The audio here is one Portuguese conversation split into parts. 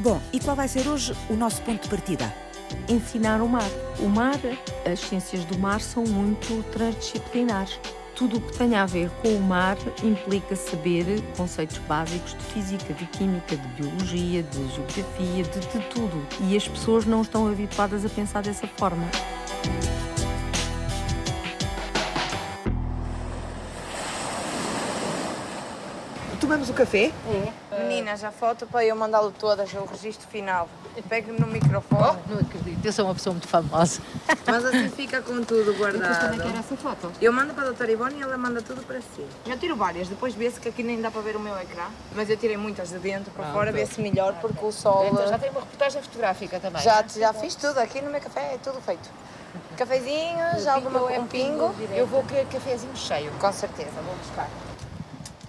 Bom, e qual vai ser hoje o nosso ponto de partida? Ensinar o mar. O mar, as ciências do mar são muito transdisciplinares. Tudo o que tem a ver com o mar implica saber conceitos básicos de física, de química, de biologia, de geografia, de, de tudo. E as pessoas não estão habituadas a pensar dessa forma. Tomamos o café? É. Menina, já falta para eu mandá-lo todas, o registro final. Pegue-me no microfone. Não acredito, eu sou uma pessoa muito famosa. Mas assim fica com tudo Depois também guardado. quero essa foto. Eu mando para a doutora Ivone e ela manda tudo para si. Eu tiro várias, depois vê-se que aqui nem dá para ver o meu ecrã. Mas eu tirei muitas de dentro para fora, vê-se melhor porque o sol... Então já tem uma reportagem fotográfica também. Já, já fiz tudo, aqui no meu café é tudo feito. Cafezinhos, alguma, um pingo. Eu vou querer cafezinho cheio. Com certeza, vou buscar.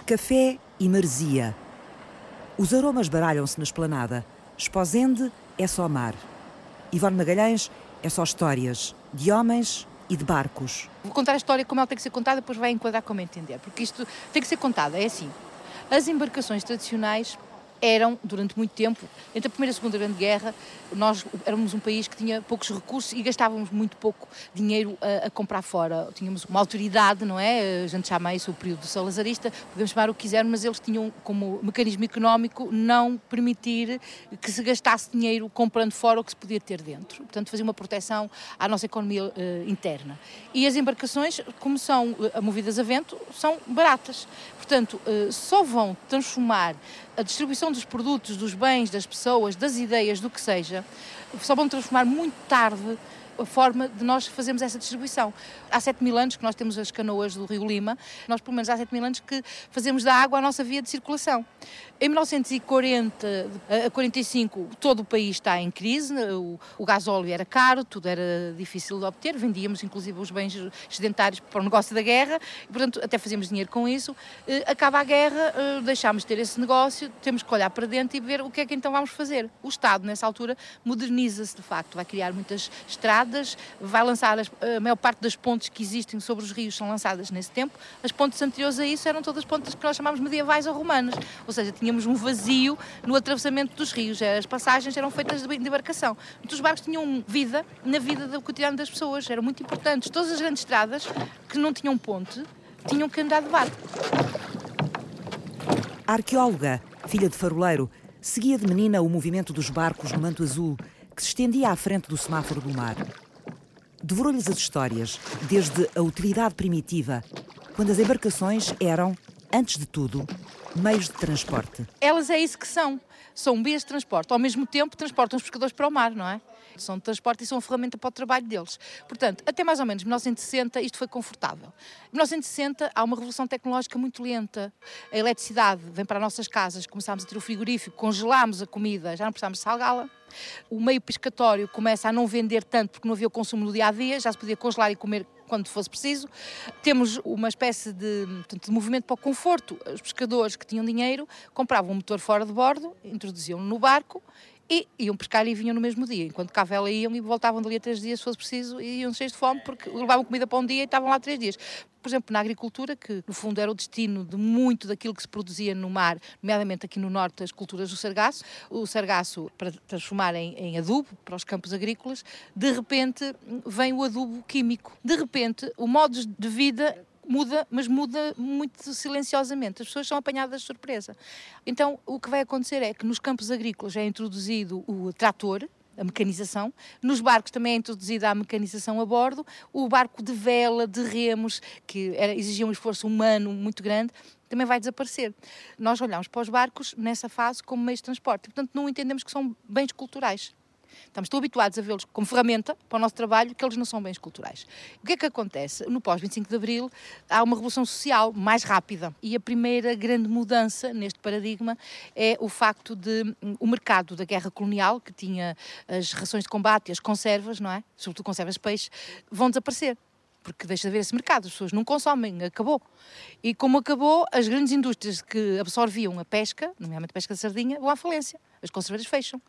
Café e maresia. Os aromas baralham-se na esplanada. Esposende é só mar. Ivone Magalhães é só histórias de homens e de barcos. Vou contar a história como ela tem que ser contada, depois vai enquadrar como entender. Porque isto tem que ser contada. É assim: as embarcações tradicionais eram, durante muito tempo, entre a Primeira e a Segunda Grande Guerra, nós éramos um país que tinha poucos recursos e gastávamos muito pouco dinheiro a, a comprar fora. Tínhamos uma autoridade, não é? A gente chama isso o período salazarista, podemos chamar o que quisermos, mas eles tinham como mecanismo económico não permitir que se gastasse dinheiro comprando fora o que se podia ter dentro. Portanto, fazia uma proteção à nossa economia eh, interna. E as embarcações, como são eh, movidas a vento, são baratas. Portanto, eh, só vão transformar a distribuição dos produtos, dos bens, das pessoas, das ideias, do que seja, só vão transformar muito tarde a forma de nós fazermos essa distribuição. Há 7 mil anos que nós temos as canoas do Rio Lima, nós pelo menos há 7 mil anos que fazemos da água a nossa via de circulação. Em 1940 a 45 todo o país está em crise, o, o gasóleo era caro, tudo era difícil de obter, vendíamos inclusive os bens excedentários para o negócio da guerra, e, portanto até fazíamos dinheiro com isso. Eh, Acaba a guerra, eh, deixámos de ter esse negócio, temos que olhar para dentro e ver o que é que então vamos fazer. O Estado, nessa altura, moderniza-se de facto, vai criar muitas estradas, vai lançar as- a maior parte das pontes que existem sobre os rios são lançadas nesse tempo. As pontes anteriores a isso eram todas pontes que nós chamamos medievais ou romanas, ou seja, tínhamos um vazio no atravessamento dos rios, as passagens eram feitas de embarcação. Os barcos tinham vida na vida do cotidiano das pessoas, eram muito importantes. Todas as grandes estradas que não tinham ponte tinham que andar de barco. A arqueóloga, filha de faroleiro, seguia de menina o movimento dos barcos no manto azul que se estendia à frente do semáforo do mar. Devorou-lhes as histórias, desde a utilidade primitiva, quando as embarcações eram, antes de tudo, meios de transporte. Elas é isso que são. São meios de transporte. Ao mesmo tempo, transportam os pescadores para o mar, não é? São de transporte e são ferramenta para o trabalho deles. Portanto, até mais ou menos 1960 isto foi confortável. Em 1960 há uma revolução tecnológica muito lenta. A eletricidade vem para as nossas casas, começámos a ter o frigorífico, congelámos a comida, já não precisamos salgá-la. O meio pescatório começa a não vender tanto porque não havia o consumo no dia a dia, já se podia congelar e comer quando fosse preciso. Temos uma espécie de, portanto, de movimento para o conforto. Os pescadores que tinham dinheiro compravam um motor fora de bordo, introduziam-no no barco e iam pescar e vinham no mesmo dia. Enquanto cá a vela iam e voltavam dali a três dias se fosse preciso e iam cheios de fome porque levavam comida para um dia e estavam lá três dias. Por exemplo, na agricultura, que no fundo era o destino de muito daquilo que se produzia no mar, nomeadamente aqui no norte, as culturas do sargaço, o sargaço para transformar em, em adubo para os campos agrícolas, de repente vem o adubo químico. De repente, o modo de vida muda, mas muda muito silenciosamente. As pessoas são apanhadas de surpresa. Então, o que vai acontecer é que nos campos agrícolas é introduzido o trator, a mecanização. Nos barcos também é introduzida a mecanização a bordo. O barco de vela, de remos, que era, exigia um esforço humano muito grande, também vai desaparecer. Nós olhamos para os barcos nessa fase como meios de transporte. Portanto, não entendemos que são bens culturais. Estamos tão habituados a vê-los como ferramenta para o nosso trabalho que eles não são bens culturais. O que é que acontece? No pós-25 de Abril há uma revolução social mais rápida e a primeira grande mudança neste paradigma é o facto de hum, o mercado da guerra colonial, que tinha as rações de combate e as conservas, não é? Sobretudo conservas de peixe, vão desaparecer porque deixa de haver esse mercado, as pessoas não consomem, acabou. E como acabou, as grandes indústrias que absorviam a pesca, nomeadamente a pesca de sardinha, vão à falência. As conserveiras fecham.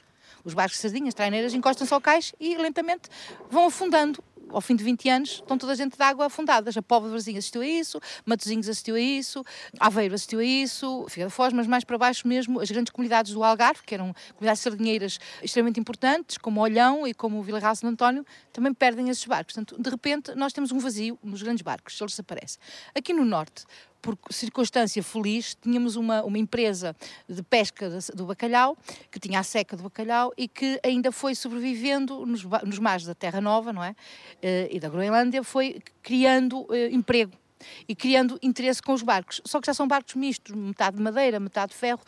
Os barcos de sardinhas, traineiras, encostam-se ao cais e lentamente vão afundando. ao fim de 20 anos, estão toda a gente de água afundadas. A Póvoa de assistiu a isso, Matosinhos assistiu a isso, Aveiro assistiu a isso, Figueira da Foz, mas mais para baixo mesmo, as grandes comunidades do Algarve, que eram comunidades sardinheiras extremamente importantes, como Olhão e como Vila Real Santo António, também perdem esses barcos. Portanto, de repente, nós temos um vazio nos grandes barcos, eles desaparecem. Aqui no Norte, por circunstância feliz, tínhamos uma, uma empresa de pesca do bacalhau, que tinha a seca do bacalhau e que ainda foi sobrevivendo nos, nos mares da Terra Nova, não é? Eh, e da Groenlândia, foi criando uh, emprego e criando interesse com os barcos. Só que já são barcos mistos, metade de madeira, metade de ferro,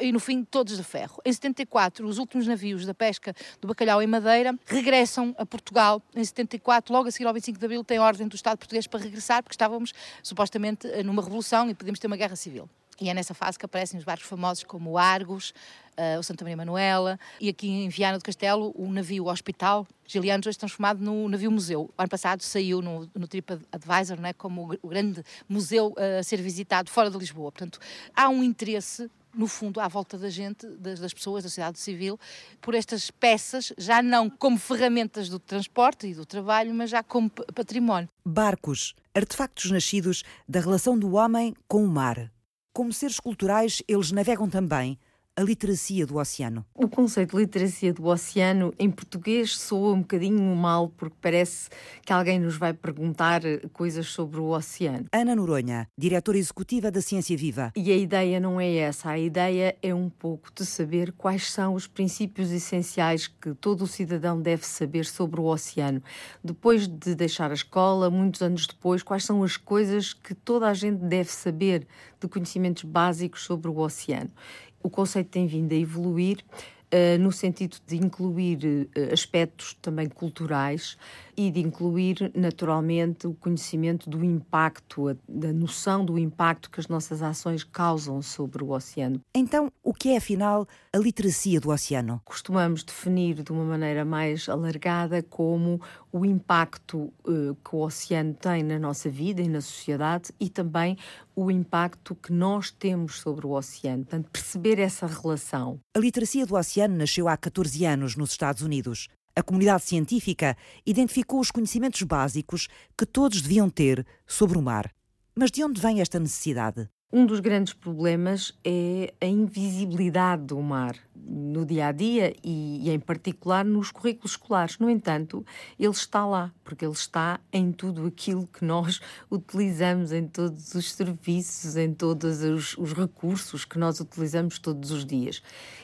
e no fim todos de ferro. Em 74, os últimos navios da pesca do bacalhau em madeira regressam a Portugal. Em 74, logo a seguir ao 25 de Abril, tem ordem do Estado português para regressar, porque estávamos supostamente numa revolução e podíamos ter uma guerra civil. E é nessa fase que aparecem os barcos famosos como o Argos, uh, o Santa Maria Manuela e aqui em Viana do Castelo o navio Hospital, Gilianos, hoje transformado no navio museu. O ano passado saiu no, no TripAdvisor né, como o, grande museu uh, a ser visitado fora de Lisboa. Portanto, há um interesse no fundo, à volta da gente, das, pessoas, da sociedade civil, por estas peças, já não como ferramentas do transporte e do trabalho, mas já como património. Barcos, artefactos nascidos da relação do homem com o mar. Como seres culturais, eles navegam também a literacia do oceano? O conceito de literacia do oceano em português soa um bocadinho mal porque parece que alguém nos vai perguntar coisas sobre o oceano. Ana Noronha, diretora executiva da Ciência Viva. E a ideia não é essa, a ideia é um pouco de saber quais são os princípios essenciais que todo o cidadão deve saber sobre o oceano. Depois de deixar a escola, muitos anos depois, quais são as coisas que toda a gente deve saber de conhecimentos básicos sobre o oceano o conceito tem vindo a evoluir uh, no sentido de incluir uh, aspectos também culturais e de incluir, naturalmente, o conhecimento do impacto, a, da noção do impacto que as nossas ações causam sobre o oceano. Então, o que é, afinal, a literacia do oceano? Costumamos definir de uma maneira mais alargada como o impacto uh, que o oceano tem na nossa vida e na sociedade e também o impacto que nós temos sobre o oceano. Portanto, perceber essa relação. A literacia do oceano nasceu há 14 anos nos Estados Unidos. A comunidade científica identificou os conhecimentos básicos que todos deviam ter sobre o mar. Mas de onde vem esta necessidade? Um dos grandes problemas é a invisibilidade do mar no dia a dia e, e, em particular nos currículos escolares. No entanto, ele está lá, porque ele está em tudo aquilo que nós utilizamos, em todos os serviços, em todos os, os recursos que nós utilizamos todos os dias.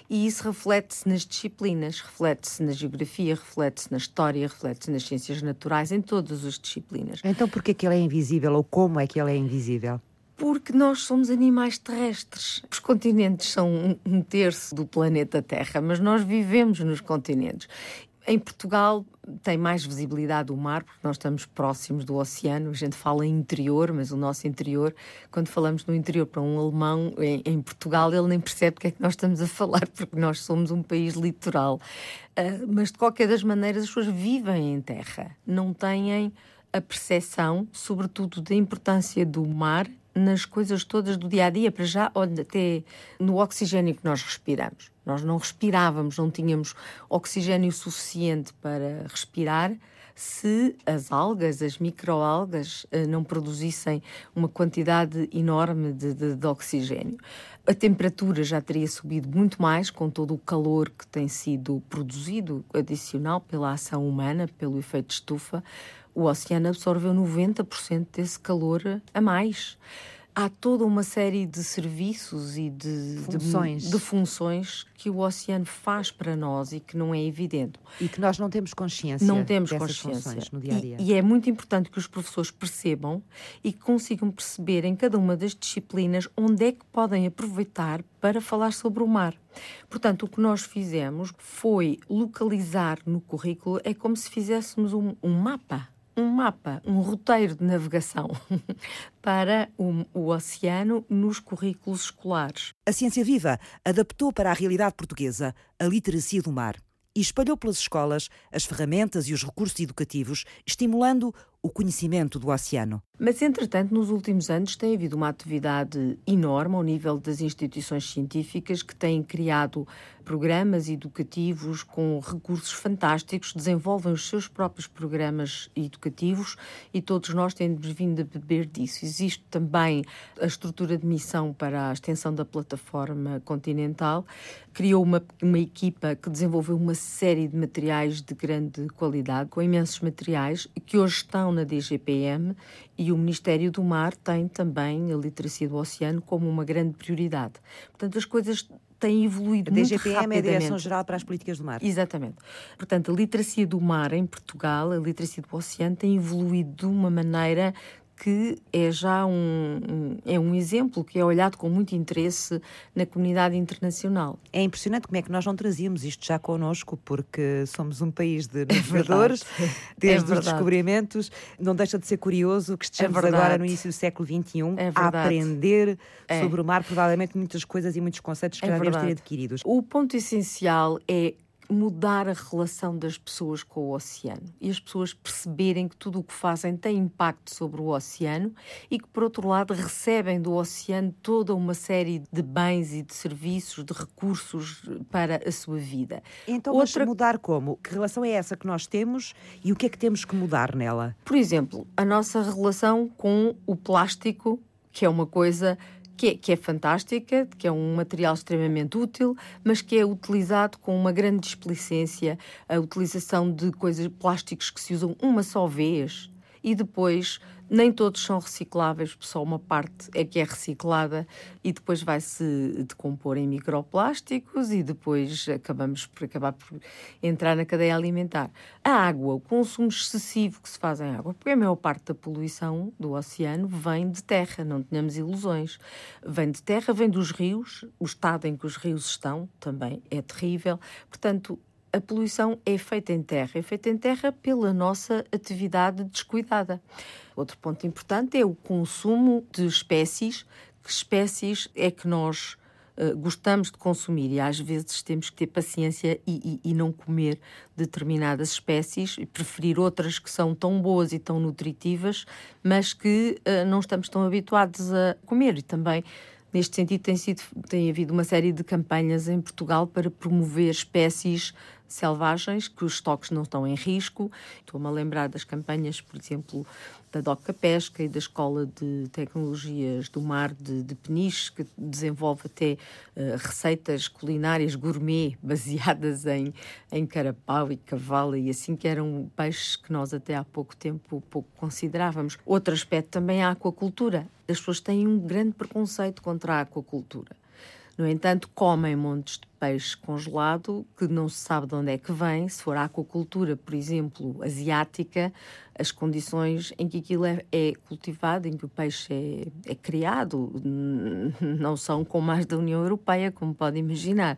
E isso reflete-se nas disciplinas, reflete-se na geografia, reflete-se na história, reflete-se nas ciências naturais, em todas as disciplinas. Então, por que ele é invisível ou como é que ele é invisível? Porque nós somos animais terrestres. Os continentes são um terço do planeta Terra, mas nós vivemos nos continentes. Em Portugal tem mais visibilidade o mar, porque nós estamos próximos do oceano. A gente fala interior, mas o nosso interior, quando falamos no interior para um alemão em, em Portugal, ele nem percebe o que é que nós estamos a falar, porque nós somos um país litoral. Uh, mas de qualquer das maneiras, as pessoas vivem em terra, não têm a percepção, sobretudo, da importância do mar nas coisas todas do dia a dia, para já, olha, até no oxigênio que nós respiramos. Nós não respirávamos, não tínhamos oxigênio suficiente para respirar se as algas, as microalgas, eh, não produzissem uma quantidade enorme de, de, de, oxigênio. A temperatura já teria subido muito mais com todo o calor que tem sido produzido adicional pela ação humana, pelo efeito estufa o oceano absorveu 90% desse calor a mais. Há toda uma série de serviços e de funções. De, de funções que o oceano faz para nós e que não é evidente. E que nós não temos consciência. Não temos consciência. no dia a dia. E, e é muito importante que os professores percebam e que consigam perceber em cada uma das disciplinas onde é que podem aproveitar para falar sobre o mar. Portanto, o que nós fizemos foi localizar no currículo, é como se fizéssemos um, um mapa um mapa, um roteiro de navegação para o, o, oceano nos currículos escolares. A Ciência Viva adaptou para a realidade portuguesa a literacia do mar e espalhou pelas escolas as ferramentas e os recursos educativos, estimulando o conhecimento do oceano. Mas, entretanto, nos últimos anos tem havido uma atividade enorme ao nível das instituições científicas que têm criado programas educativos com recursos fantásticos, desenvolvem os seus próprios programas educativos e todos nós temos vindo a beber disso. Existe também a estrutura de missão para a extensão da plataforma continental, criou uma, uma equipa que desenvolveu uma série de materiais de grande qualidade, com imensos materiais, que hoje estão na DGPM e o Ministério do Mar tem também a literacia do oceano como uma grande prioridade. Portanto, as coisas têm evoluído a muito DGPM rapidamente. é a Direção-Geral para as Políticas do Mar. Exatamente. Portanto, a literacia do mar em Portugal, a literacia do oceano, tem evoluído de uma maneira que é já um, é um exemplo que é olhado com muito interesse na comunidade internacional. É impressionante como é que nós não trazíamos isto já connosco, porque somos um país de navegadores, é desde é os descobrimentos. Não deixa de ser curioso que estejamos é agora no início do século XXI é a aprender sobre o mar, provavelmente muitas coisas e muitos conceitos que é já devemos ter adquiridos. O ponto essencial é mudar a relação das pessoas com o oceano e as pessoas perceberem que tudo o que fazem tem impacto sobre o oceano e que, por outro lado, recebem do oceano toda uma série de bens e de serviços, de recursos para a sua vida. Então, Outra... mudar como? Que relação é essa que nós temos e o que é que temos que mudar nela? Por exemplo, a nossa relação com o plástico, que é uma coisa que é, que é fantástica, que é um material extremamente útil, mas que é utilizado com uma grande displicência, a utilização de coisas plásticos que se usam uma só vez e depois nem todos são recicláveis, só uma parte é que é reciclada e depois vai-se decompor em microplásticos e depois acabamos por acabar por entrar na cadeia alimentar. A água, o consumo excessivo que se faz em água, porque a maior parte da poluição do oceano vem de terra, não tenhamos ilusões. Vem de terra, vem dos rios, o estado em que os rios estão também é terrível. Portanto, a poluição é feita em terra, é feita em terra pela nossa atividade descuidada. Outro ponto importante é o consumo de espécies. Que espécies é que nós uh, gostamos de consumir e às vezes temos que ter paciência e, e, e não comer determinadas espécies e preferir outras que são tão boas e tão nutritivas, mas que uh, não estamos tão habituados a comer. E também Neste sentido, tem, sido, tem havido uma série de campanhas em Portugal para promover espécies selvagens, que os estoques não estão em risco. Estou-me a lembrar das campanhas, por exemplo, da DOCA Pesca e da Escola de Tecnologias do Mar de, de Peniche, que desenvolve até uh, receitas culinárias gourmet baseadas em, em carapau e cavalo e assim, que eram peixes que nós até há pouco tempo pouco considerávamos. Outro aspecto também é a aquacultura. As pessoas têm um grande preconceito contra a aquacultura. No entanto, comem montes de peixe congelado que não se sabe de onde é que vem. Se for a aquacultura, por exemplo, asiática, as condições em que aquilo é, é cultivado, em que o peixe é, é criado, não são como as da União Europeia, como pode imaginar.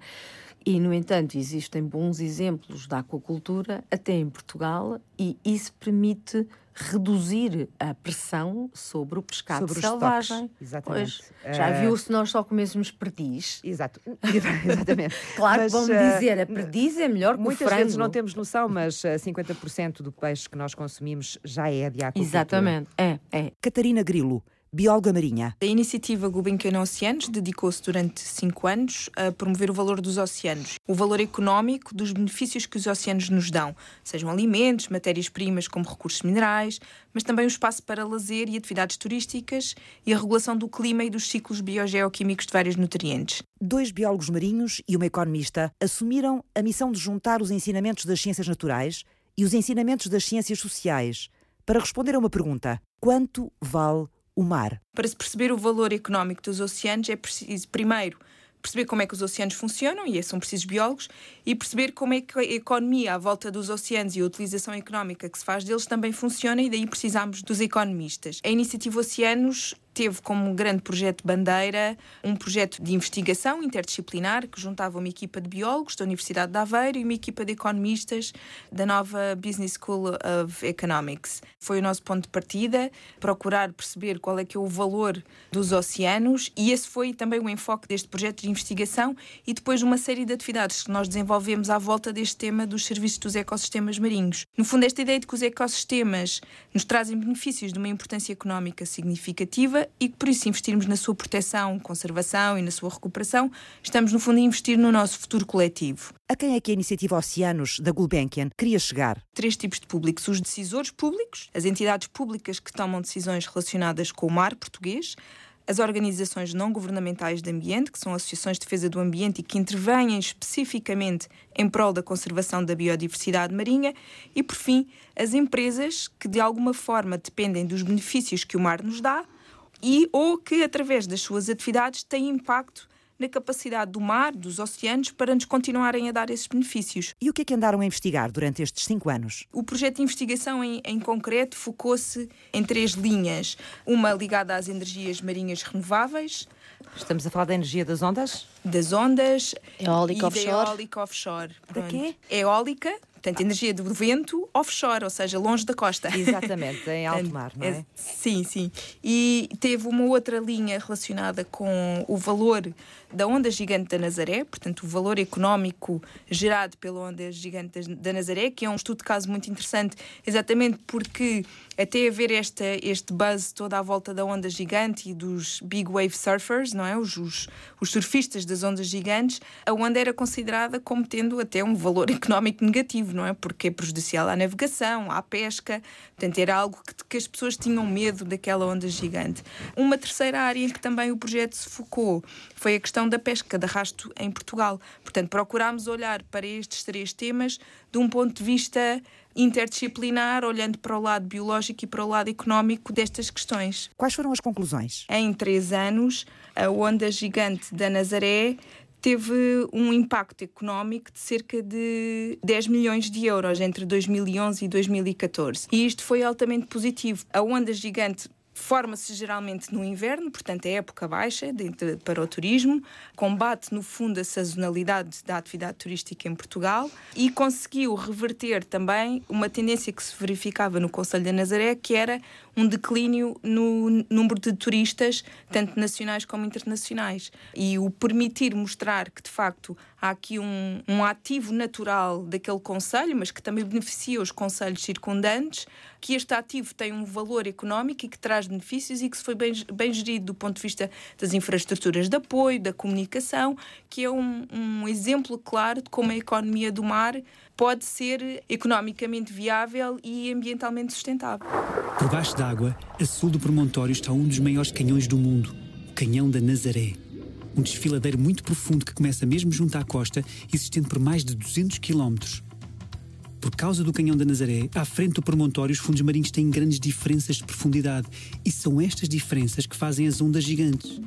E, no entanto, existem bons exemplos da aquacultura, até em Portugal, e isso permite reduzir a pressão sobre o pescado sobre selvagem. Exatamente. Pois, já uh... viu se nós só comêssemos perdiz? Exato, exatamente. claro mas, que vão uh... dizer, a perdiz é melhor que Muitas o frango. vezes não temos noção, mas uh, 50% do peixe que nós consumimos já é de aquacultura. Exatamente, é, é. Catarina Grilo bióloga marinha. A iniciativa Gulbenkian Oceanos dedicou-se durante cinco anos a promover o valor dos oceanos, o valor económico dos benefícios que os oceanos nos dão, sejam alimentos, matérias-primas como recursos minerais, mas também o espaço para lazer e atividades turísticas e a regulação do clima e dos ciclos biogeoquímicos de vários nutrientes. Dois biólogos marinhos e uma economista assumiram a missão de juntar os ensinamentos das ciências naturais e os ensinamentos das ciências sociais para responder a uma pergunta: quanto vale o mar. Para se perceber o valor económico dos oceanos, é preciso, primeiro, perceber como é que os oceanos funcionam, e são precisos biólogos, e perceber como é que a economia à volta dos oceanos e a utilização económica que se faz deles também funciona, e daí precisamos dos economistas. A iniciativa Oceanos teve como grande projeto bandeira um projeto de investigação interdisciplinar que juntava uma equipa de biólogos da Universidade de Aveiro e uma equipa de economistas da nova Business School of Economics. Foi o nosso ponto de partida, procurar perceber qual é que é o valor dos oceanos e esse foi também o enfoque deste projeto de investigação e depois uma série de atividades que nós desenvolvemos à volta deste tema dos serviços dos ecossistemas marinhos. No fundo, esta ideia de que os ecossistemas nos trazem benefícios de uma importância económica significativa e que por isso investirmos na sua proteção, conservação e na sua recuperação, estamos no fundo a investir no nosso futuro coletivo. A quem é que a iniciativa Oceanos da Gulbenkian queria chegar? Três tipos de públicos: os decisores públicos, as entidades públicas que tomam decisões relacionadas com o mar português, as organizações não governamentais de ambiente, que são associações de defesa do ambiente e que intervêm especificamente em prol da conservação da biodiversidade marinha, e, por fim, as empresas que de alguma forma dependem dos benefícios que o mar nos dá e ou que, através das suas atividades, têm impacto na capacidade do mar, dos oceanos, para nos continuarem a dar esses benefícios. E o que é que andaram a investigar durante estes cinco anos? O projeto de investigação em, em concreto focou-se em três linhas. Uma ligada às energias marinhas renováveis. Estamos a falar da energia das ondas? Das ondas. Eólica offshore. Eólica offshore. Da quê? Eólica, Portanto, energia do vento offshore, ou seja, longe da costa. Exatamente, em alto mar, não é? Sim, sim. E teve uma outra linha relacionada com o valor da onda gigante da Nazaré, portanto, o valor económico gerado pela onda gigante da Nazaré, que é um estudo de caso muito interessante, exatamente porque até haver esta, este buzz toda à volta da onda gigante e dos big wave surfers, não é? Os, os, os surfistas das ondas gigantes, a onda era considerada como tendo até um valor económico negativo, não é? Porque é prejudicial à navegação, à pesca, portanto, era algo que, que as pessoas tinham medo daquela onda gigante. Uma terceira área em que também o projeto se focou foi a questão da pesca de arrasto em Portugal. Portanto, procurámos olhar para estes três temas de um ponto de vista interdisciplinar, olhando para o lado biológico e para o lado económico destas questões. Quais foram as conclusões? Em três anos, a onda gigante da Nazaré teve um impacto económico de cerca de 10 milhões de euros entre 2011 e 2014. E isto foi altamente positivo. A onda gigante Forma-se geralmente no inverno, portanto é época baixa de, para o turismo, combate no fundo a sazonalidade da atividade turística em Portugal e conseguiu reverter também uma tendência que se verificava no Conselho da Nazaré, que era um declínio no número de turistas, tanto nacionais como internacionais. E o permitir mostrar que, de facto, há aqui um, um ativo natural daquele Conselho, mas que também beneficia os Conselhos circundantes, que este ativo tem um valor económico e que traz benefícios e que se foi bem, bem gerido do ponto de vista das infraestruturas de apoio, da comunicação, que é um, um exemplo claro de como a economia do mar pode ser economicamente viável e ambientalmente sustentável. Por baixo d'água, a sul do promontório está um dos maiores canhões do mundo, o Canhão da Nazaré. Um desfiladeiro muito profundo que começa mesmo junto à costa e se estende por mais de 200 quilómetros. Por causa do Canhão da Nazaré, à frente do promontório, os fundos marinhos têm grandes diferenças de profundidade e são estas diferenças que fazem as ondas gigantes.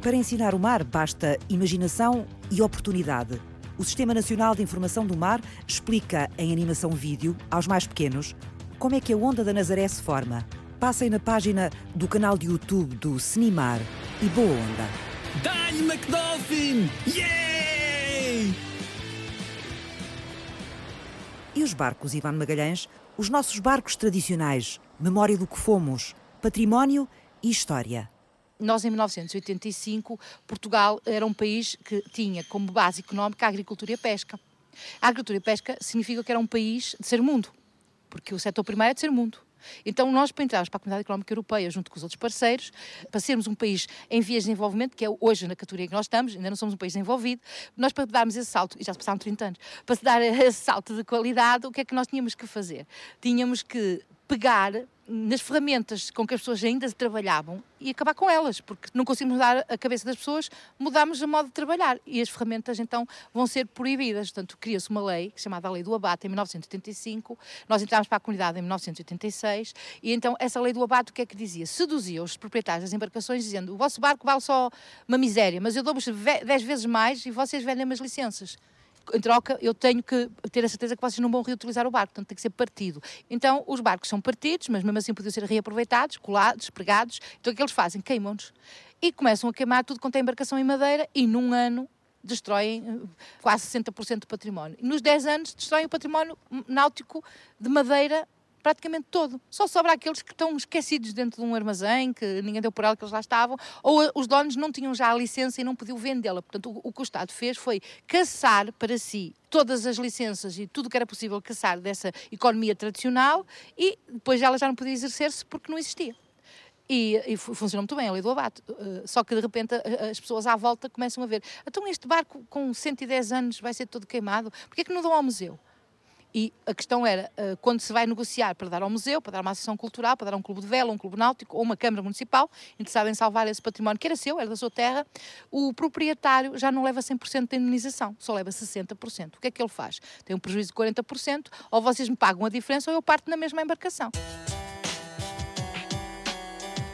Para ensinar o mar, basta imaginação e oportunidade. O Sistema Nacional de Informação do Mar explica em animação vídeo aos mais pequenos como é que a onda da Nazaré se forma. Passem na página do canal de YouTube do Cinimar e boa onda. Dá-lhe McDolphin! Yay! E os barcos, Ivan Magalhães? Os nossos barcos tradicionais, memória do que fomos, património e história nós em 1985, Portugal era um país que tinha como base económica a agricultura e a pesca. A agricultura e a pesca significa que era um país de ser mundo, porque o setor primário é de ser mundo. Então, nós, para entrarmos para a Comunidade Económica Europeia, junto com os outros parceiros, para sermos um país em vias de desenvolvimento, que é hoje na categoria que nós estamos, ainda não somos um país desenvolvido, nós, para darmos esse salto, e já se passaram 30 anos, para dar esse salto de qualidade, o que é que nós tínhamos que fazer? Tínhamos que pegar nas ferramentas com que as pessoas ainda trabalhavam e acabar com elas, porque não conseguimos mudar a cabeça das pessoas, mudamos a modo de trabalhar e as ferramentas então vão ser proibidas. Portanto, cria-se uma lei chamada Lei do Abate em 1985, nós entramos para a comunidade em 1986 e então essa Lei do Abate o que é que dizia? Seduzia os proprietários das embarcações dizendo o vosso barco vale só uma miséria, mas eu dou-vos 10 vezes mais e vocês vendem as licenças. Em troca, eu tenho que ter a certeza que vocês não vão reutilizar o barco, portanto tem que ser partido. Então, os barcos são partidos, mas mesmo assim podiam ser reaproveitados, colados, pregados. Então, o que eles fazem? Queimam-nos. E começam a queimar tudo quanto é embarcação em madeira e num ano destroem eh, quase 60% do património. Nos 10 anos destroem o património náutico de madeira praticamente todo. Só sobra aqueles que estão esquecidos dentro de um armazém, que ninguém deu por ela que eles lá estavam, ou os donos não tinham já a licença e não podiam vendê-la. Portanto, o, que o Estado fez foi caçar para si todas as licenças e tudo que era possível caçar dessa economia tradicional e depois ela já não podia exercer-se porque não existia. E, e funcionou muito bem a lei do abate. Uh, só que de repente as pessoas à volta começam a ver: então este barco com 110 anos vai ser todo queimado, porquê é que não dão ao museu? E a questão era, uh, quando se vai negociar para dar ao museu, para dar uma associação cultural, para dar um clube de vela, um clube náutico ou uma Câmara Municipal, interessada em salvar esse património que era seu, era da sua terra, o proprietário já não leva 100% de indenização, só leva 60%. O que é que ele faz? Tem um prejuízo de 40%, ou vocês me pagam a diferença ou eu parto na mesma embarcação.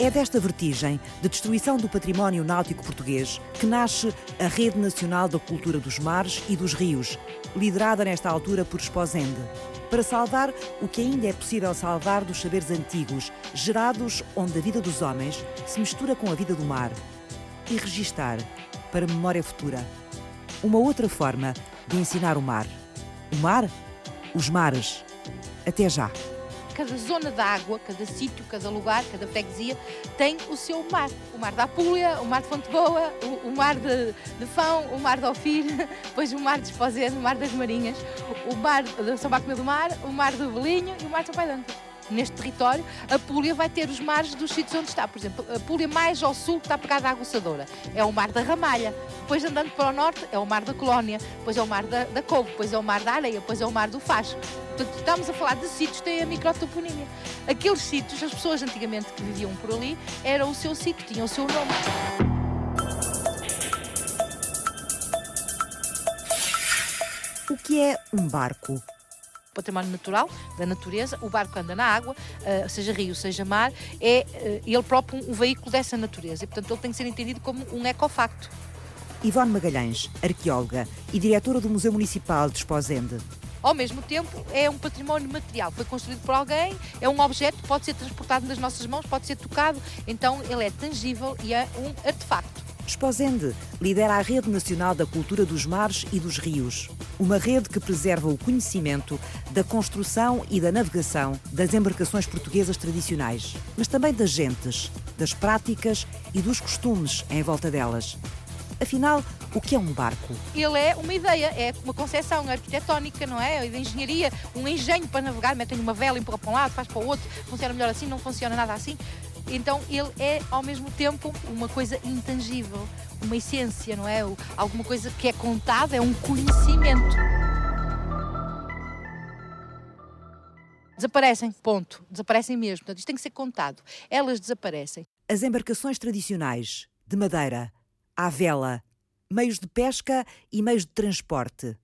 É desta vertigem de destruição do património náutico português que nasce a Rede Nacional da Cultura dos Mares e dos Rios, liderada nesta altura por Esposende, para salvar o que ainda é possível salvar dos saberes antigos, gerados onde a vida dos homens se mistura com a vida do mar, e registar para memória futura uma outra forma de ensinar o mar. O mar? Os mares. Até já cada zona da água, cada sítio, cada lugar, cada freguesia tem o seu mar. O mar da Apúlia, o mar de Fonte Boa, o, o mar de, de, Fão, o mar de Ofir, depois o mar de Esposende, o mar das Marinhas, o mar de São Bacomeu do Mar, o mar do Belinho e o mar de São Pai neste território, a Púlia vai ter os mares dos sítios onde está. Por exemplo, a Púlia mais ao sul está pegada à Aguçadora é o mar da Ramalha. Depois, andando para o norte, é o mar da Colónia. Depois é o mar da, da Couve. Depois é o mar da Areia. Depois é o mar do Faz. Portanto, estamos a falar de sítios que têm a microtoponímia. Aqueles sítios, as pessoas antigamente que viviam por ali, era o seu sítio, tinham o seu nome. O que é um barco? Património natural da natureza, o barco anda na água, uh, seja rio, seja mar, é uh, ele próprio um, um veículo dessa natureza e, portanto, ele tem que ser entendido como um ecofacto. Ivone Magalhães, arqueóloga e diretora do Museu Municipal de Esposende. Ao mesmo tempo, é um património material, foi construído por alguém, é um objeto, pode ser transportado nas nossas mãos, pode ser tocado, então ele é tangível e é um artefacto. Esposende lidera a Rede Nacional da Cultura dos Mares e dos Rios, uma rede que preserva o conhecimento da construção e da navegação das embarcações portuguesas tradicionais, mas também das gentes, das práticas e dos costumes em volta delas. Afinal, o que é um barco? Ele é uma ideia, é uma concepção arquitetónica, não é? De engenharia, um engenho para navegar, metem uma vela, empurra para um lado, faz para o outro, funciona melhor assim, não funciona nada assim. Então ele é ao mesmo tempo uma coisa intangível, uma essência, não é? Alguma coisa que é contada, é um conhecimento. Desaparecem, ponto. Desaparecem mesmo. Portanto, isto tem que ser contado. Elas desaparecem. As embarcações tradicionais, de madeira, à vela, meios de pesca e meios de transporte.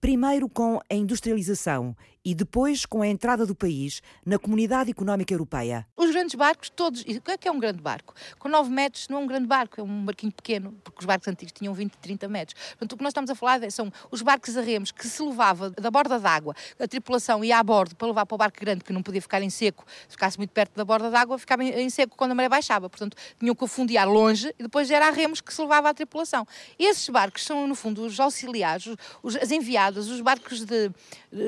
Primeiro com a industrialização e depois com a entrada do país na Comunidade Económica Europeia. Os grandes barcos, todos. O que é que é um grande barco? Com 9 metros não é um grande barco, é um barquinho pequeno, porque os barcos antigos tinham 20, 30 metros. Portanto, o que nós estamos a falar é, são os barcos a remos que se levava da borda d'água, a tripulação ia a bordo para levar para o barco grande, que não podia ficar em seco, se ficasse muito perto da borda d'água, ficava em seco quando a maré baixava. Portanto, tinham que afundiar longe e depois era a remos que se levava à tripulação. Esses barcos são, no fundo, os auxiliares, os, as enviadas, os barcos de,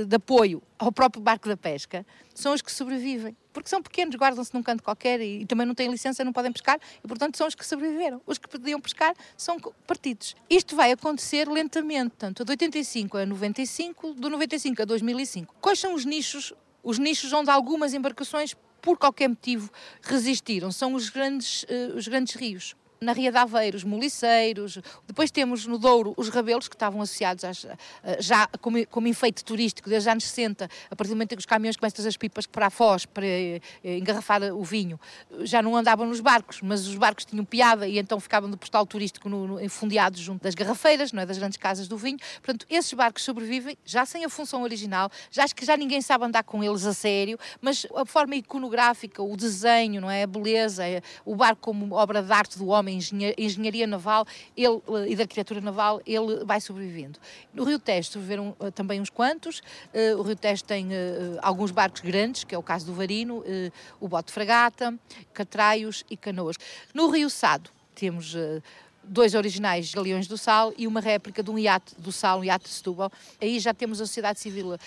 de apoio ao próprio barco da pesca, são os que sobrevivem. Porque são pequenos, guardam-se num canto qualquer e, também não têm licença, não podem pescar e, portanto, são os que sobreviveram. Os que podiam pescar são partidos. Isto vai acontecer lentamente, tanto de 85 a 95, do 95 a 2005. Quais são os nichos, os nichos onde algumas embarcações, por qualquer motivo, resistiram? São os grandes, uh, os grandes rios na Ria de Aveiro, os moliceiros, depois temos no Douro os rabelos, que estavam associados às, eh, já como, como enfeite turístico desde os anos 60, a partir do momento em que os caminhões começam as pipas para a Foz, para eh, engarrafar o vinho, já não andavam nos barcos, mas os barcos tinham piada e então ficavam de postal turístico no, no, junto das garrafeiras, não é, das grandes casas do vinho. Portanto, esses barcos sobrevivem já sem a função original, já acho que já ninguém sabe andar com eles a sério, mas a forma iconográfica, o desenho, não é, a beleza, é, o barco como obra de arte do homem engenharia naval ele, e da arquitetura naval, ele vai sobrevivendo. No Rio Tejo sobreviveram também uns quantos. O Rio Tejo tem alguns barcos grandes, que é o caso do Varino, o bote fragata, catraios e canoas. No Rio Sado temos dois originais Galeões do Sal e uma réplica de um iate do Sal, um iate de Setúbal. Aí já temos a sociedade civil a,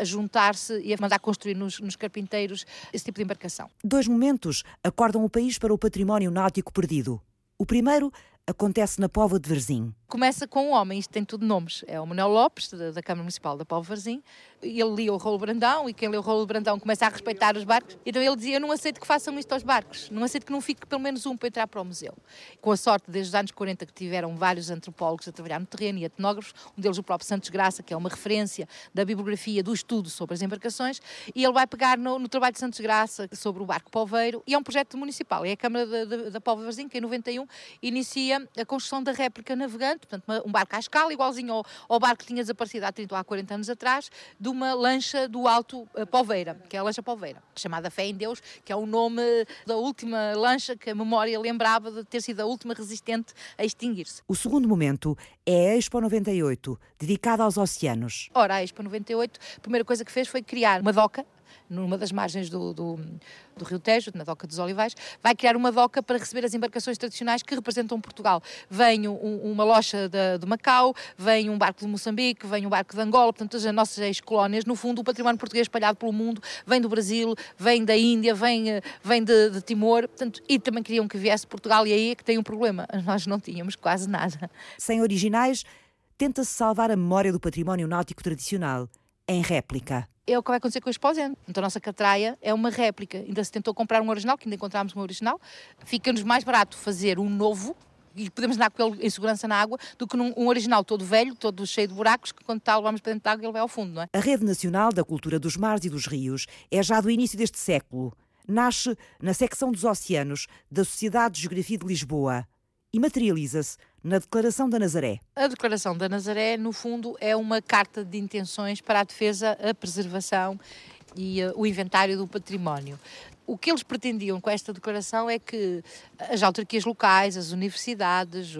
a juntar-se e a mandar construir nos, nos carpinteiros esse tipo de embarcação. Dois momentos acordam o país para o património náutico perdido. O primeiro acontece na Pova de Verzim. Começa com um homem, isto tem tudo nomes. É o Manuel Lopes, da, da Câmara Municipal da Pova de Verzim. Ele lia o Rolo Brandão e quem lê o Rolo Brandão começa a respeitar os barcos. Então ele dizia: Eu não aceito que façam isto aos barcos, não aceito que não fique pelo menos um para entrar para o museu. Com a sorte, desde os anos 40, que tiveram vários antropólogos a trabalhar no terreno e etnógrafos, um deles o próprio Santos Graça, que é uma referência da bibliografia do estudo sobre as embarcações, e ele vai pegar no, no trabalho de Santos Graça sobre o barco Poveiro, e é um projeto municipal. É a Câmara da, da, da Pova de Verzim que em 91 inicia a construção da réplica navegante, portanto, um barco à escala, igualzinho ao, ao barco que tinha desaparecido há 30 ou há 40 anos atrás, de uma lancha do Alto uh, Palveira, que é a lancha Palveira, chamada Fé em Deus, que é o nome da última lancha que a memória lembrava de ter sido a última resistente a extinguir-se. O segundo momento é a Expo 98, dedicada aos oceanos. Ora, a Expo 98, a primeira coisa que fez foi criar uma doca numa das margens do, do, do, Rio Tejo, na Doca dos Olivais, vai criar uma doca para receber as embarcações tradicionais que representam Portugal. Vem um, uma loja de, de, Macau, vem um barco de Moçambique, vem um barco de Angola, portanto, as nossas ex-colónias, no fundo, o património português espalhado pelo mundo, vem do Brasil, vem da Índia, vem, eh, vem de, de Timor, portanto, e também queriam que viesse Portugal, e aí é que tem um problema. Nós não tínhamos quase nada. Sem originais, tenta-se salvar a memória do património náutico tradicional, em réplica é o que vai acontecer com a Exposente. Então a nossa catraia é uma réplica. Ainda se tentou comprar um original, que ainda encontramos um original. Fica-nos mais barato fazer um novo e podemos andar com ele em segurança na água do que num um original todo velho, todo cheio de buracos, que quando está levamos para dentro da água ele vai ao fundo, não é? A Rede Nacional da Cultura dos Mares e dos Rios é já do início deste século. Nasce na secção dos oceanos da Sociedade de Geografia de Lisboa e materializa-se na Declaração da Nazaré. A Declaração da Nazaré, no fundo, é uma carta de intenções para a defesa, a preservação e uh, o inventário do património o que eles pretendiam com esta declaração é que as autarquias locais, as universidades,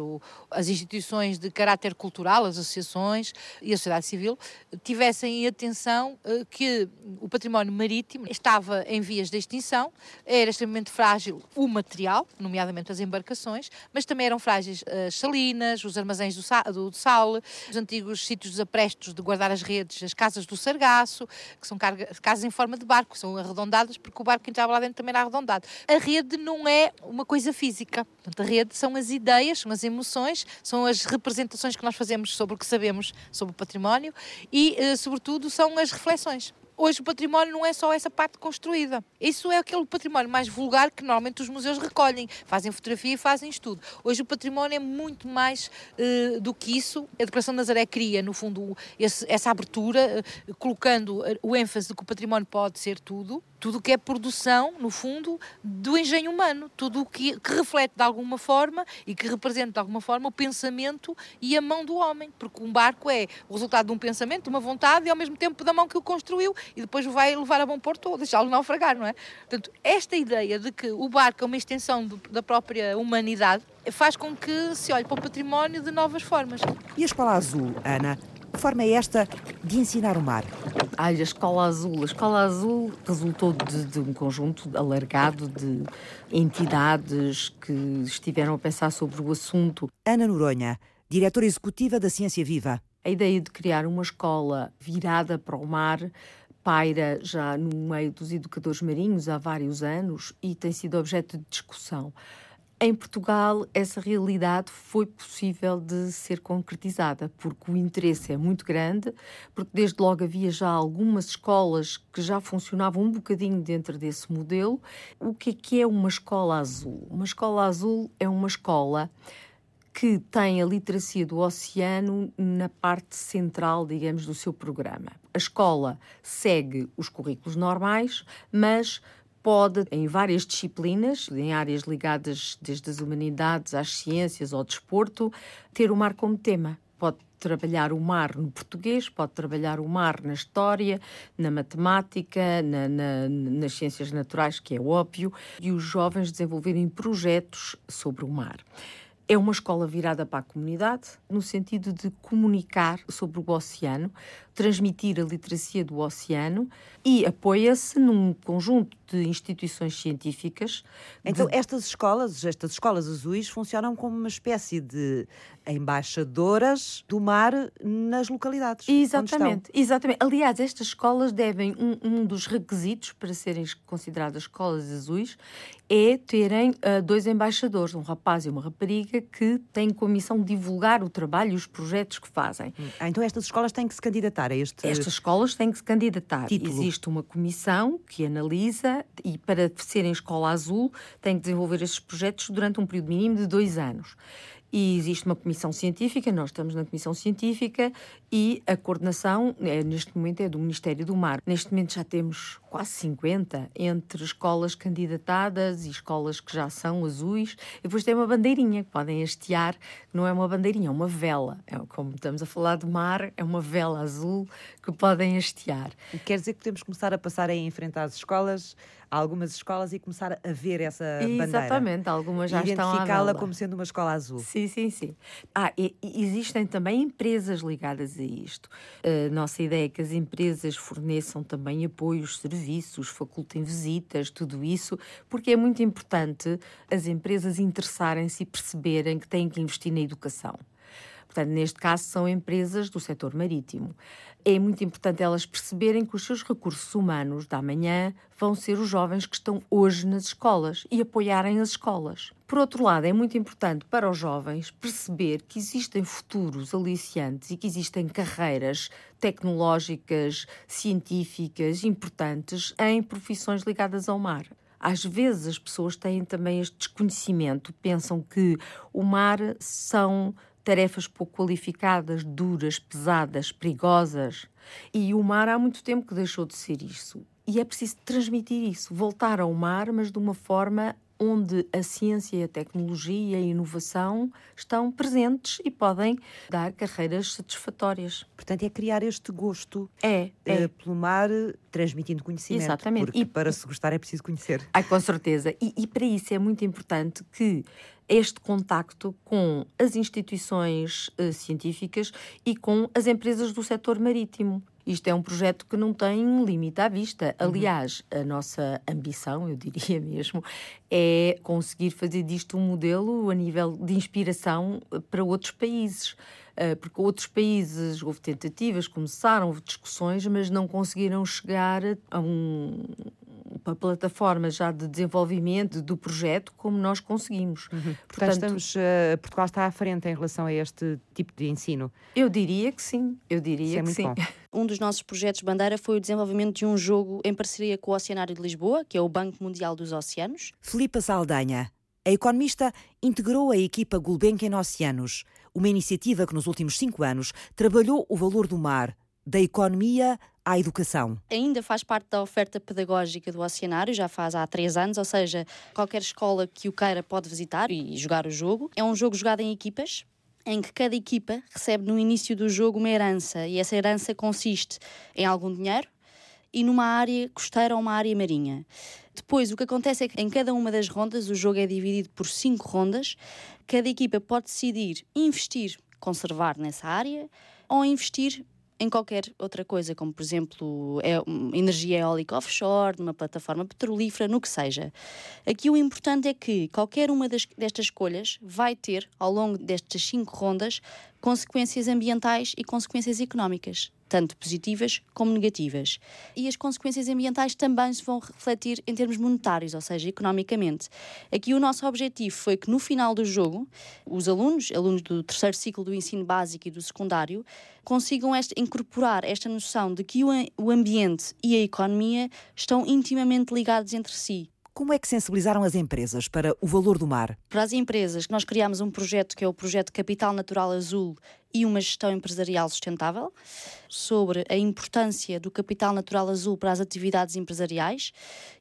as instituições de caráter cultural, as associações e a sociedade civil tivessem atenção uh, que o património marítimo estava em vias de extinção, era extremamente frágil o material, nomeadamente as embarcações, mas também eram frágeis as salinas, os armazéns do sal, do sal os antigos sítios aprestos de guardar as redes, as casas do sargaço, que são casas em forma de barco, são arredondadas porque o barco entrava lá também era arredondado. A rede não é uma coisa física. Portanto, a rede são as ideias, são as emoções, são as representações que nós fazemos sobre o que sabemos sobre o património e, eh, sobretudo, são as reflexões. Hoje o património não é só essa parte construída. Isso é aquele património mais vulgar que normalmente os museus recolhem, fazem fotografia e fazem estudo. Hoje o património é muito mais uh, do que isso. A Declaração de Nazaré cria, no fundo, esse, essa abertura, uh, colocando o ênfase de que o património pode ser tudo, tudo o que é produção, no fundo, do engenho humano, tudo o que, que, reflete de alguma forma e que representa de alguma forma o pensamento e a mão do homem, porque um barco é o resultado de um pensamento, de uma vontade e ao mesmo tempo da mão que o construiu e depois o vai levar a bom porto ou deixá-lo naufragar, não é? Portanto, esta ideia de que o barco é uma extensão do, da própria humanidade faz com que se olhe para o património de novas formas. E a Escola Azul, Ana, que forma é esta de ensinar o mar? Ai, a Escola Azul. A Escola Azul resultou de, de, um conjunto alargado de entidades que estiveram a pensar sobre o assunto. Ana Noronha, diretora executiva da Ciência Viva. A ideia de criar uma escola virada para o mar paira já no meio dos educadores marinhos há vários anos e tem sido objeto de discussão. Em Portugal, essa realidade foi possível de ser concretizada, porque o interesse é muito grande, porque desde logo havia já algumas escolas que já funcionavam um bocadinho dentro desse modelo. O que é que é uma escola azul? Uma escola azul é uma escola que tem a literacia do oceano na parte central, digamos, do seu programa. A escola segue os currículos normais, mas pode, em várias disciplinas, em áreas ligadas desde as humanidades às ciências ao desporto, ter o mar como tema. Pode trabalhar o mar no português, pode trabalhar o mar na história, na matemática, na, na, nas ciências naturais, que é óbvio, e os jovens desenvolverem projetos sobre o mar. É uma escola virada para a comunidade, no sentido de comunicar sobre o oceano, transmitir a literacia do oceano e apoia-se num conjunto de instituições científicas. Então, de... estas escolas, estas escolas azuis, funcionam como uma espécie de embaixadoras do mar nas localidades. Exatamente, exatamente. Aliás, estas escolas devem, um, um, dos requisitos para serem consideradas escolas azuis é terem uh, dois embaixadores, um rapaz e uma rapariga, que têm como missão divulgar o trabalho e os projetos que fazem. Ah, então estas escolas têm que se candidatar a este. Estas escolas têm que se candidatar. Título. Existe uma comissão que analisa e, para serem escola azul, têm que desenvolver estes projetos durante um período mínimo de dois anos. E existe uma comissão científica, nós estamos na comissão científica e a coordenação, é, neste momento, é do Ministério do Mar. Neste momento já temos quase 50 entre escolas candidatadas e escolas que já são azuis. E depois tem uma bandeirinha que podem hastear, não é uma bandeirinha, é uma vela. É, como estamos a falar de mar, é uma vela azul que podem hastear. Quer dizer que podemos começar a passar a enfrentar as escolas algumas escolas e começar a ver essa bandeira. Exatamente, algumas já estão a Identificá-la como sendo uma escola azul. Sim, sim, sim. Ah, e existem também empresas ligadas a isto. A nossa ideia é que as empresas forneçam também apoios, serviços, facultem visitas, tudo isso, porque é muito importante as empresas interessarem-se e perceberem que têm que investir na educação. Portanto, neste caso, são empresas do setor marítimo. É muito importante elas perceberem que os seus recursos humanos da manhã vão ser os jovens que estão hoje nas escolas e apoiarem as escolas. Por outro lado, é muito importante para os jovens perceber que existem futuros aliciantes e que existem carreiras tecnológicas, científicas importantes em profissões ligadas ao mar. Às vezes as pessoas têm também este desconhecimento, pensam que o mar são tarefas pouco qualificadas, duras, pesadas, perigosas. E o mar há muito tempo que deixou de ser isso. E é preciso transmitir isso, voltar ao mar, mas de uma forma onde a ciência, a tecnologia e a inovação estão presentes e podem dar carreiras satisfatórias. Portanto, é criar este gosto é, é. Uh, pelo mar, transmitindo conhecimento. Exatamente. Porque e, para se gostar é preciso conhecer. Ai, com certeza. E, e para isso é muito importante que este contacto com as instituições uh, científicas e com as empresas do setor marítimo. Isto é um projeto que não tem limite à vista. Uhum. Aliás, a nossa ambição, eu diria mesmo, é conseguir fazer disto um modelo a nível de inspiração eh, para outros países. Eh, porque outros países houve tentativas, começaram, houve discussões, mas não conseguiram chegar a um, uma plataforma já de desenvolvimento do projeto como nós conseguimos. Uhum. Portanto, Portanto estamos, uh, Portugal está à frente em relação a este tipo de ensino? Eu diria que sim, eu diria é que sim. Bom. Um dos nossos projetos bandeira foi o desenvolvimento de um jogo em parceria com o Oceanário de Lisboa, que é o Banco Mundial dos Oceanos. Filipa Saldanha, a economista integrou a equipa Gulbenkian Oceanos, uma iniciativa que nos últimos cinco anos trabalhou o valor do mar, da economia à educação. Ainda faz parte da oferta pedagógica do Oceanário, já faz há três anos, ou seja, qualquer escola que o queira pode visitar e jogar o jogo. É um jogo jogado em equipas, em que cada equipa recebe no início do jogo uma herança e essa herança consiste em algum dinheiro e numa área costeira ou uma área marinha. Depois, o que acontece é que em cada uma das rondas, o jogo é dividido por cinco rondas, cada equipa pode decidir investir, conservar nessa área ou investir em qualquer outra coisa, como por exemplo é, energia eólica offshore, numa plataforma petrolífera, no que seja. Aqui o importante é que qualquer uma das, destas escolhas vai ter, ao longo destas cinco rondas, consequências ambientais e consequências económicas tanto positivas como negativas. E as consequências ambientais também se vão refletir em termos monetários, ou seja, economicamente. Aqui o nosso objetivo foi que no final do jogo, os alunos, alunos do terceiro ciclo do ensino básico e do secundário, consigam incorporar esta noção de que o ambiente e a economia estão intimamente ligados entre si. Como é que sensibilizaram as empresas para o valor do mar? Para as empresas, nós criámos um projeto que é o projeto Capital Natural Azul e uma gestão empresarial sustentável, sobre a importância do capital natural azul para as atividades empresariais.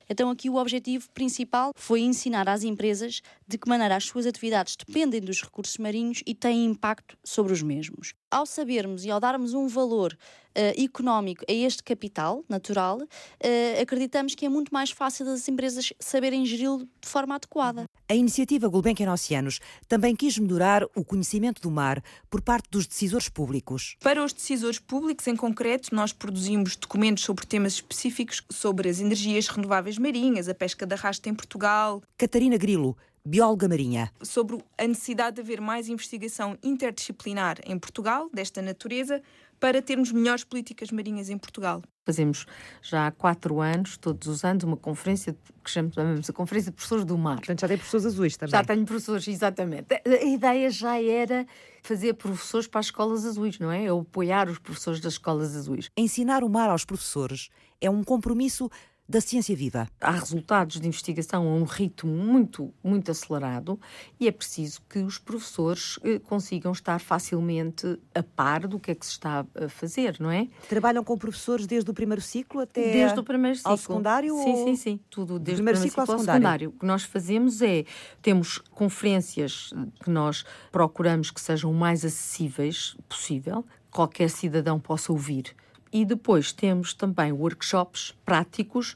Então, aqui o objetivo principal foi ensinar às empresas de que maneira as suas atividades dependem dos recursos marinhos e têm impacto sobre os mesmos. Ao sabermos e ao darmos um valor uh, económico a este capital natural, uh, acreditamos que é muito mais fácil das empresas saberem geri-lo de forma adequada. A iniciativa Gulbenkian Oceanos também quis melhorar o conhecimento do mar por parte dos decisores públicos. Para os decisores públicos, em concreto, nós produzimos documentos sobre temas específicos sobre as energias renováveis marinhas, a pesca da rasta em Portugal. Catarina Grilo, bióloga marinha. Sobre a necessidade de haver mais investigação interdisciplinar em Portugal, desta natureza, para termos melhores políticas marinhas em Portugal. Fazemos já há quatro anos, todos os anos, uma conferência que chamamos a Conferência de Professores do Mar. Portanto, já tem professores azuis também. Já tenho professores, exatamente. A ideia já era fazer professores para as escolas azuis, não é? Ou apoiar os professores das escolas azuis. Ensinar o mar aos professores é um compromisso da ciência viva. Há resultados de investigação a um ritmo muito, muito acelerado e é preciso que os professores eh, consigam estar facilmente a par do que é que se está a fazer, não é? Trabalham com professores desde o primeiro ciclo até desde o primeiro ciclo. ao secundário? Sim, ou... sim, sim, tudo desde primeiro o primeiro ciclo, ciclo ao secundário. O que nós fazemos é temos conferências que nós procuramos que sejam o mais acessíveis possível, qualquer cidadão possa ouvir e depois temos também workshops práticos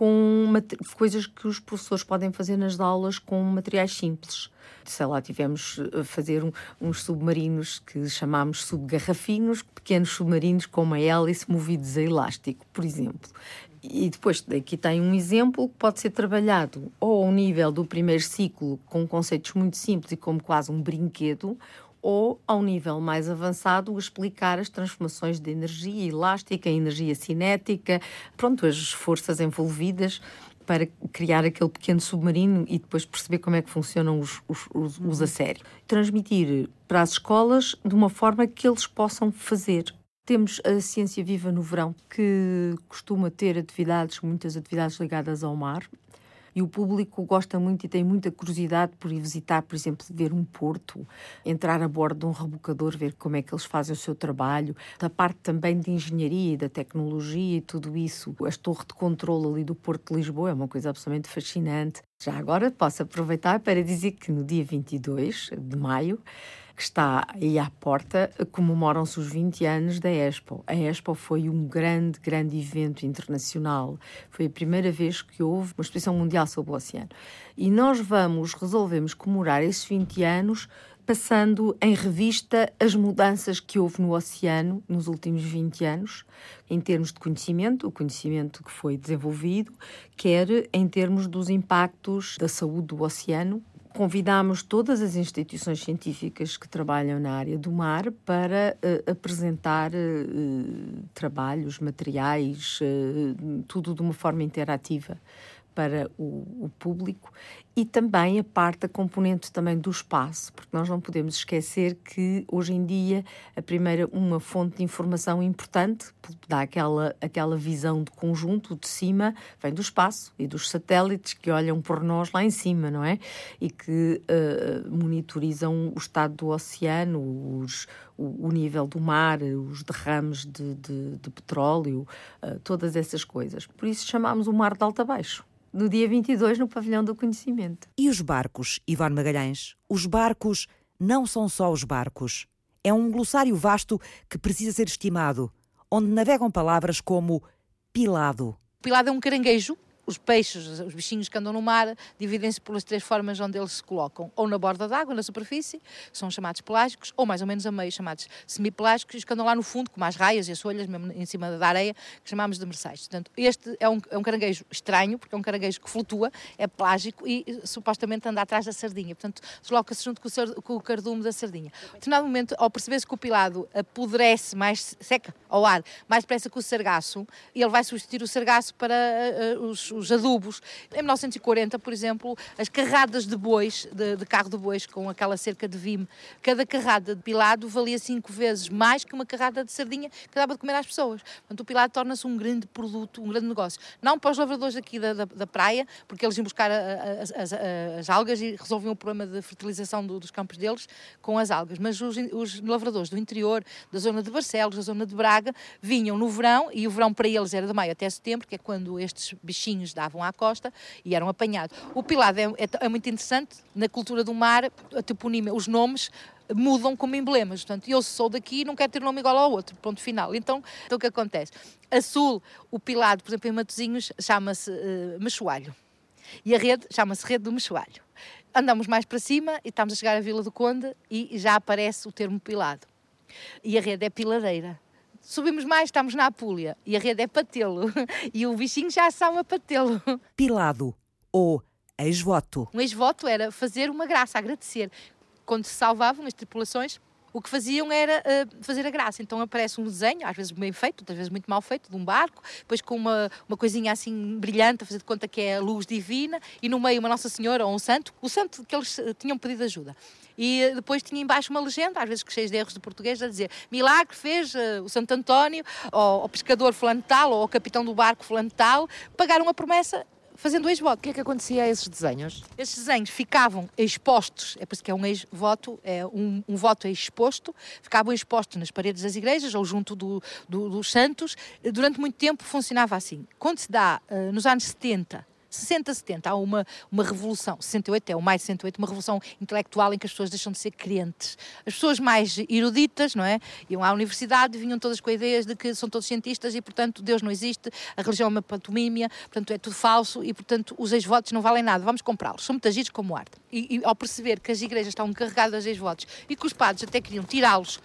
com coisas que os professores podem fazer nas aulas com materiais simples. Sei lá, tivemos a fazer um, uns submarinos que chamámos subgarrafinhos, pequenos submarinos com uma hélice movidos a elástico, por exemplo. E depois aqui tem um exemplo que pode ser trabalhado ou ao nível do primeiro ciclo, com conceitos muito simples e como quase um brinquedo, ou, ao nível mais avançado, explicar as transformações de energia elástica, energia cinética, pronto, as forças envolvidas para criar aquele pequeno submarino e depois perceber como é que funcionam os, os, os, os a sério. Transmitir para as escolas de uma forma que eles possam fazer. Temos a Ciência Viva no verão, que costuma ter atividades, muitas atividades ligadas ao mar, e o público gosta muito e tem muita curiosidade por ir visitar, por exemplo, ver um porto, entrar a bordo de um rebocador, ver como é que eles fazem o seu trabalho, da parte também de engenharia e da tecnologia e tudo isso. A torre de controle ali do Porto de Lisboa é uma coisa absolutamente fascinante. Já agora posso aproveitar para dizer que no dia 22 de maio que está aí à porta, comemoram-se os 20 anos da Expo. A Expo foi um grande, grande evento internacional. Foi a primeira vez que houve uma exposição mundial sobre o oceano. E nós vamos, resolvemos comemorar esses 20 anos passando em revista as mudanças que houve no oceano nos últimos 20 anos, em termos de conhecimento, o conhecimento que foi desenvolvido, quer em termos dos impactos da saúde do oceano, convidámos todas as instituições científicas que trabalham na área do mar para uh, apresentar uh, trabalhos, materiais, uh, tudo de uma forma interativa para o, o, público e também a parte, a componente também do espaço, porque nós não podemos esquecer que hoje em dia a primeira, uma fonte de informação importante, dá aquela, aquela visão de conjunto de cima, vem do espaço e dos satélites que olham por nós lá em cima, não é? E que uh, monitorizam o estado do oceano, os, o, o, nível do mar, os derrames de, de, de petróleo, uh, todas essas coisas. Por isso chamamos o mar de alta baixo no dia 22 no Pavilhão do Conhecimento. E os barcos, Ivone Magalhães? Os barcos não são só os barcos. É um glossário vasto que precisa ser estimado, onde navegam palavras como pilado. Pilado é um caranguejo os peixes, os bichinhos que andam no mar, dividem-se pelas três formas onde eles se colocam. Ou na borda d'água, na superfície, são chamados pelágicos, ou mais ou menos a meio, chamados semipelágicos, e os que andam lá no fundo, como as raias e as folhas, mesmo em cima da areia, que chamamos de mersais. Portanto, este é um, é um caranguejo estranho, porque é um caranguejo que flutua, é pelágico e supostamente anda atrás da sardinha. Portanto, desloca-se junto com o, com o cardume da sardinha. A determinado momento, ao perceber-se que o pilado apodrece mais, seca ao ar mais depressa que o sargaço, ele vai substituir o sargaço para uh, os, os, adubos. Em 1940, por exemplo, as carradas de bois, de, de, carro de bois, com aquela cerca de vime, cada carrada de pilado valia cinco vezes mais que uma carrada de sardinha que dava de comer às pessoas. Portanto, o pilado torna-se um grande produto, um grande negócio. Não para os lavradores aqui da, da, da praia, porque eles iam buscar as, as, as, algas e resolviam o problema de fertilização do, dos campos deles com as algas, mas os, os lavradores do interior, da zona de Barcelos, da zona de Braga, vinham no verão, e o verão para eles era de maio até setembro, que é quando estes bichinhos davam à costa e eram apanhados. O pilado é, é, é muito interessante, na cultura do mar, a toponímia, os nomes mudam como emblemas. Portanto, eu sou daqui e não quero ter nome igual ao outro, ponto final. Então, então o que acontece? A sul, o pilado, por exemplo, em Matozinhos, chama-se uh, Mechoalho. E a rede chama-se Rede do Mechoalho. Andamos mais para cima e estamos a chegar à Vila do Conde e já aparece o termo pilado. E a rede é piladeira. Subimos mais, estamos na Apulia e a rede é patelo. E o bichinho já sabe a patelo. Pilado ou ex-voto. Um ex-voto era fazer uma graça, agradecer quando se salvavam as tripulações, o que faziam era uh, fazer a graça. Então aparece um desenho, às vezes bem feito, outras vezes muito mal feito, de um barco, depois com uma, uma coisinha assim brilhante, a fazer de conta que é a luz divina, e no meio uma Nossa Senhora ou um santo, o santo que eles uh, tinham pedido ajuda. E uh, depois tinha embaixo uma legenda, às vezes cheia de erros de português, a dizer milagre fez o Santo António, ou o pescador fulano tal, ou o capitão do barco fulano tal, pagaram a promessa fazendo ex-voto. O que é que acontecia a esses desenhos? Esses desenhos ficavam expostos, é por isso que é um ex-voto, é um, um, voto exposto, ficavam expostos nas paredes das igrejas ou junto do, do, dos santos. Durante muito tempo funcionava assim. Quando se dá, uh, nos anos 70, 60, 70, há uma, uma revolução, 68 é o mais 68, uma revolução intelectual em que as pessoas deixam de ser crentes. As pessoas mais eruditas, não é? Iam à universidade vinham todas com ideias de que são todos cientistas e, portanto, Deus não existe, a religião é uma pantomímia, portanto, é tudo falso e, portanto, os ex-votos não valem nada, vamos comprá-los. São muito agidos como arte. E, e, ao perceber que as igrejas estavam carregadas de ex-votos e que os padres até queriam tirá-los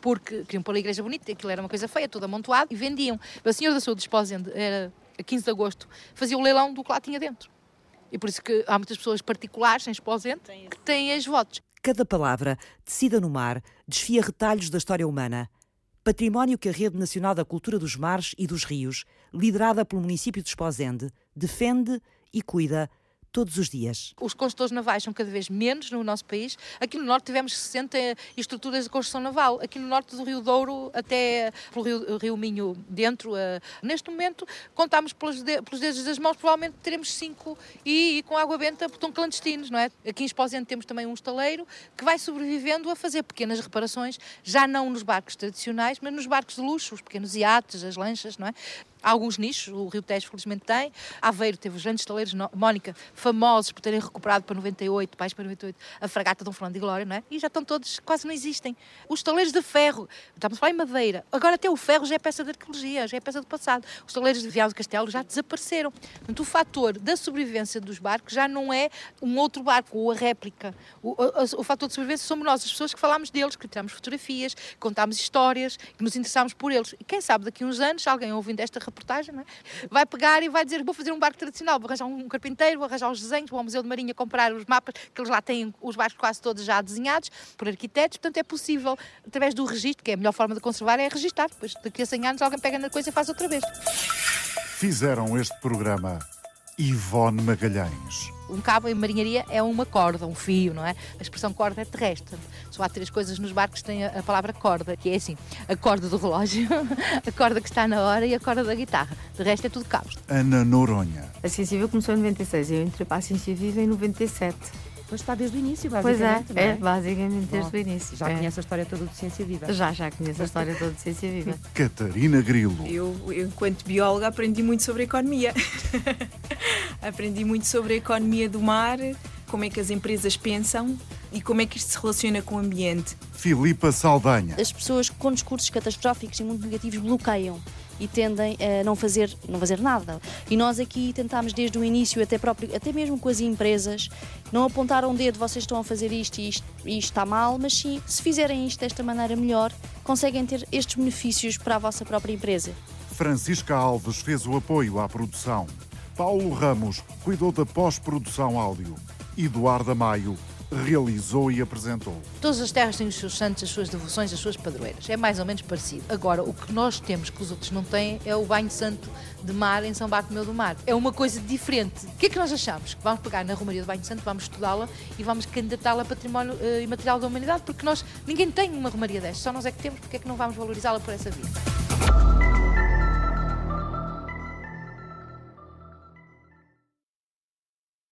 porque queriam pôr a igreja bonita, aquilo era uma coisa feia, tudo amontoado, e vendiam. O senhor da saúde desposende era a 15 de agosto, fazia o leilão do que lá tinha dentro. E por isso que há muitas pessoas particulares, sem esposente, que têm as votos. Cada palavra, tecida no mar, desfia retalhos da história humana. Património que a Rede Nacional da Cultura dos Mares e dos Rios, liderada pelo município de Esposende, defende e cuida todos os dias. Os construtores navais são cada vez menos no nosso país. Aqui no Norte tivemos 60 estruturas de construção naval. Aqui no Norte do Rio Douro, até pelo Rio, Rio Minho dentro, uh, neste momento, contamos pelos, de, pelos dedos das mãos, provavelmente teremos cinco e, e com água benta, estão clandestinos, não é? Aqui em Esposente temos também um estaleiro que vai sobrevivendo a fazer pequenas reparações, já não nos barcos tradicionais, mas nos barcos de luxo, os pequenos iates, as lanchas, não é? Alguns nichos, o Rio Tejo felizmente tem. Aveiro teve os grandes estaleiros, Mónica, famosos por terem recuperado para 98, pais para 98, a fragata Dom Fernando de Glória, não é? E já estão todos, quase não existem. Os estaleiros de ferro, estamos a falar em madeira, agora até o ferro já é peça de arqueologia, já é peça do passado. Os estaleiros de Vial do Castelo já desapareceram. Portanto, o fator da sobrevivência dos barcos já não é um outro barco ou a réplica. O, o, o fator de sobrevivência somos nós, as pessoas que falamos deles, que tiramos fotografias, que contamos histórias, que nos interessamos por eles. E quem sabe daqui a uns anos, alguém ouvindo esta reportagem, é? vai pegar e vai dizer: Vou fazer um barco tradicional, vou arranjar um carpinteiro, vou arranjar os desenhos, vou ao Museu de Marinha comprar os mapas, que eles lá têm os barcos quase todos já desenhados por arquitetos. Portanto, é possível, através do registro, que é a melhor forma de conservar, é registrar. Depois, daqui a 100 anos, alguém pega na coisa e faz outra vez. Fizeram este programa Ivone Magalhães. Um cabo em marinharia é uma corda, um fio, não é? A expressão corda é terrestre. Só há três coisas nos barcos que têm a, palavra corda, que é assim: a corda do relógio, a corda que está na hora e a corda da guitarra. De resto é tudo cabos. Ana Noronha. A Ciência Viva começou em 96 e eu entrei para a Ciência Viva em 97. Pois está desde o início, basicamente. Pois é, é? é basicamente desde Bom, o início. Já é. conhece a história toda de Ciência Viva? Já, já conheço a história toda de Ciência Viva. Catarina Grilo. Eu, eu, enquanto bióloga, aprendi muito sobre a economia. aprendi muito sobre a economia do mar, como é que as empresas pensam e como é que isto se relaciona com o ambiente. Filipa Saldanha. As pessoas com discursos catastróficos e muito negativos bloqueiam e tendem a não fazer, não fazer nada. E nós aqui tentámos desde o início, até, próprio, até mesmo com as empresas, não apontar um dedo, vocês estão a fazer isto e isto, isto está mal, mas sim, se fizerem isto desta maneira melhor, conseguem ter estes benefícios para a vossa própria empresa. Francisca Alves fez o apoio à produção. Paulo Ramos cuidou da pós-produção áudio. Eduardo Maio realizou e apresentou. Todas as terras têm os seus santos, as suas devoções, as suas padroeiras. É mais ou menos parecido. Agora, o que nós temos que os outros não têm é o banho santo de mar em São Bartolomeu do Mar. É uma coisa diferente. O que é que nós achamos? Que vamos pegar na Romaria do Banho Santo, vamos estudá-la e vamos candidatá-la a património uh, imaterial da humanidade, porque nós, ninguém tem uma Romaria destas, só nós é que temos, porque é que não vamos valorizá-la por essa via?